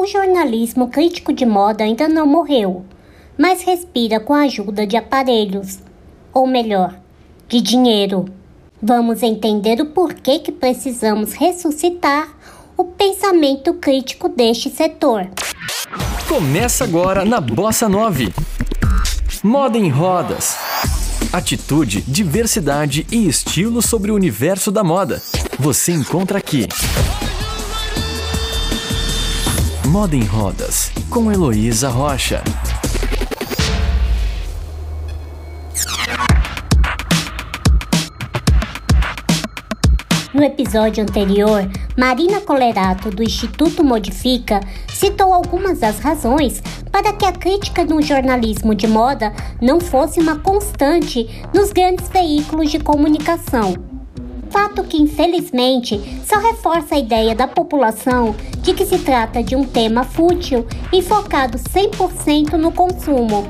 O jornalismo crítico de moda ainda não morreu, mas respira com a ajuda de aparelhos, ou melhor, de dinheiro. Vamos entender o porquê que precisamos ressuscitar o pensamento crítico deste setor. Começa agora na Bossa 9. Moda em rodas. Atitude, diversidade e estilo sobre o universo da moda. Você encontra aqui. Moda em Rodas, com Heloísa Rocha. No episódio anterior, Marina Colerato, do Instituto Modifica, citou algumas das razões para que a crítica no jornalismo de moda não fosse uma constante nos grandes veículos de comunicação. Fato que, infelizmente, só reforça a ideia da população de que se trata de um tema fútil e focado 100% no consumo.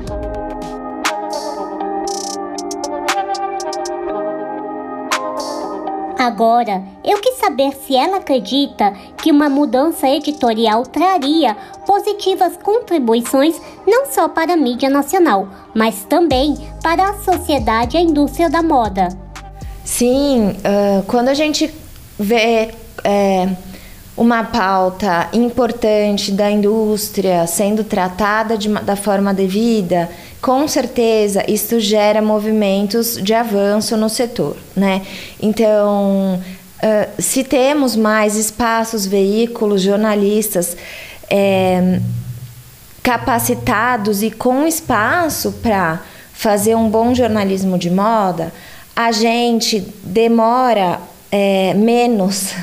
Agora, eu quis saber se ela acredita que uma mudança editorial traria positivas contribuições não só para a mídia nacional, mas também para a sociedade e a indústria da moda. Sim, uh, quando a gente vê é, uma pauta importante da indústria sendo tratada de, da forma devida, com certeza isso gera movimentos de avanço no setor, né? Então, uh, se temos mais espaços, veículos, jornalistas é, capacitados e com espaço para fazer um bom jornalismo de moda, a gente demora é, menos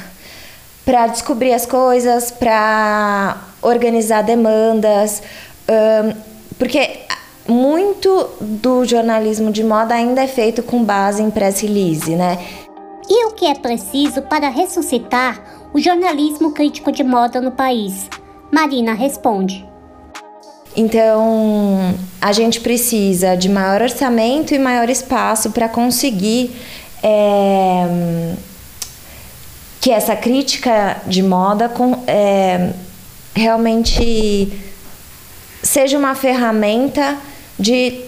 para descobrir as coisas, para organizar demandas, um, porque muito do jornalismo de moda ainda é feito com base em press release, né? E o que é preciso para ressuscitar o jornalismo crítico de moda no país? Marina responde. Então, a gente precisa de maior orçamento e maior espaço para conseguir é, que essa crítica de moda com, é, realmente seja uma ferramenta de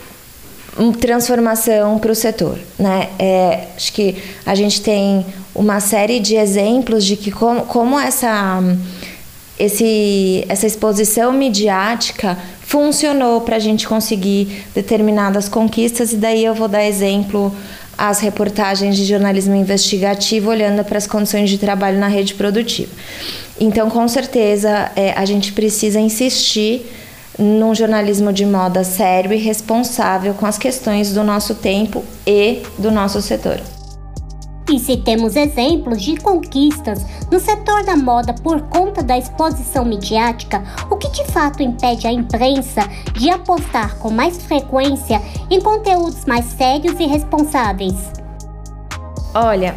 transformação para o setor, né? É, acho que a gente tem uma série de exemplos de que como, como essa esse, essa exposição midiática funcionou para a gente conseguir determinadas conquistas, e daí eu vou dar exemplo às reportagens de jornalismo investigativo olhando para as condições de trabalho na rede produtiva. Então, com certeza, é, a gente precisa insistir num jornalismo de moda sério e responsável com as questões do nosso tempo e do nosso setor. E se temos exemplos de conquistas no setor da moda por conta da exposição midiática, o que de fato impede a imprensa de apostar com mais frequência em conteúdos mais sérios e responsáveis? Olha,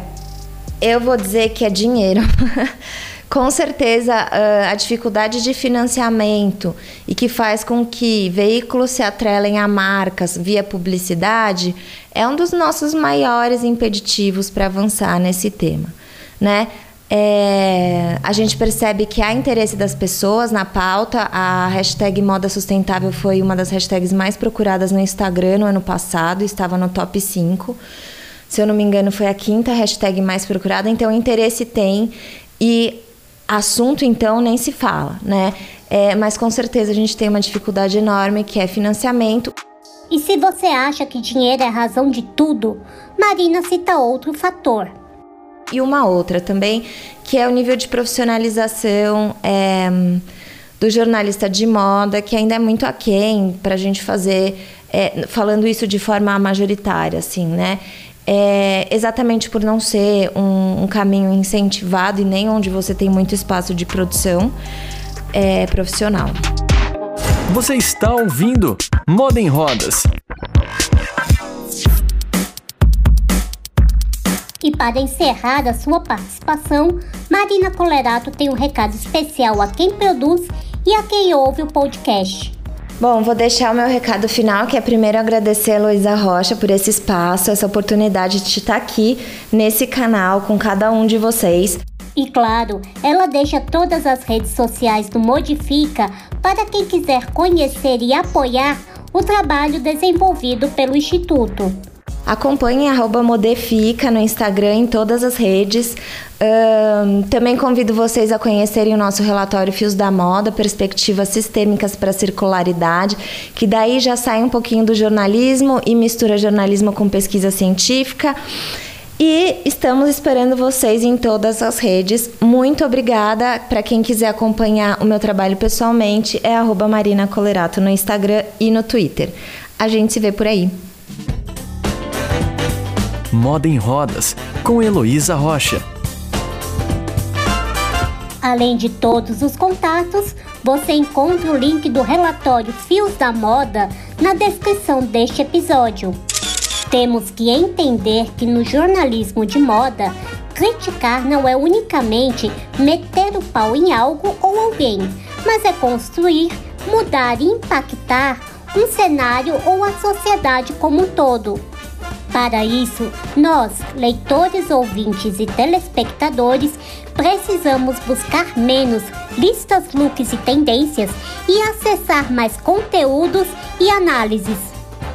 eu vou dizer que é dinheiro. Com certeza, ah, a dificuldade de financiamento e que faz com que veículos se atrelem a marcas via publicidade é um dos nossos maiores impeditivos para avançar nesse tema, né? É, a gente percebe que há interesse das pessoas na pauta. A hashtag Moda Sustentável foi uma das hashtags mais procuradas no Instagram no ano passado, estava no top 5. Se eu não me engano, foi a quinta hashtag mais procurada. Então, interesse tem. E Assunto, então, nem se fala, né? É, mas com certeza a gente tem uma dificuldade enorme que é financiamento. E se você acha que dinheiro é a razão de tudo, Marina cita outro fator. E uma outra também, que é o nível de profissionalização é, do jornalista de moda, que ainda é muito aquém para a gente fazer, é, falando isso de forma majoritária, assim, né? É exatamente por não ser um, um, caminho incentivado e nem onde você tem muito espaço de produção é, profissional. Você está ouvindo Moda em Rodas. E para encerrar a sua participação, Marina Colerato tem um recado especial a quem produz e a quem ouve o podcast. Bom, vou deixar o meu recado final, que é primeiro agradecer a Luísa Rocha por esse espaço, essa oportunidade de estar aqui nesse canal com cada um de vocês. E claro, ela deixa todas as redes sociais do Modifica para quem quiser conhecer e apoiar o trabalho desenvolvido pelo Instituto. Acompanhe arroba Modefica no Instagram em todas as redes. Um, também convido vocês a conhecerem o nosso relatório Fios da Moda, Perspectivas Sistêmicas para a Circularidade, que daí já sai um pouquinho do jornalismo e mistura jornalismo com pesquisa científica. E estamos esperando vocês em todas as redes. Muito obrigada. Para quem quiser acompanhar o meu trabalho pessoalmente, é arroba Marina Colerato no Instagram e no Twitter. A gente se vê por aí. Moda em Rodas, com Heloísa Rocha. Além de todos os contatos, você encontra o link do relatório Fios da Moda na descrição deste episódio. Temos que entender que no jornalismo de moda, criticar não é unicamente meter o pau em algo ou alguém, mas é construir, mudar e impactar um cenário ou a sociedade como um todo. Para isso, nós, leitores, ouvintes e telespectadores, precisamos buscar menos listas, looks e tendências e acessar mais conteúdos e análises.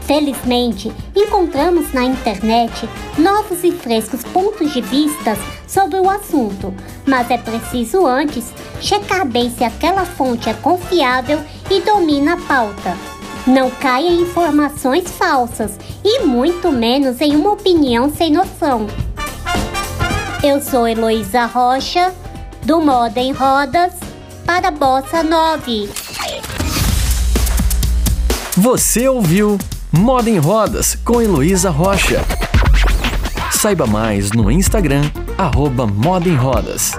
Felizmente, encontramos na internet novos e frescos pontos de vista sobre o assunto, mas é preciso antes checar bem se aquela fonte é confiável e domina a pauta. Não caia em informações falsas e muito menos em uma opinião sem noção. Eu sou Heloísa Rocha, do Moda em Rodas, para Bossa 9. Você ouviu Moda em Rodas com Heloísa Rocha. Saiba mais no Instagram, arroba Moda em Rodas.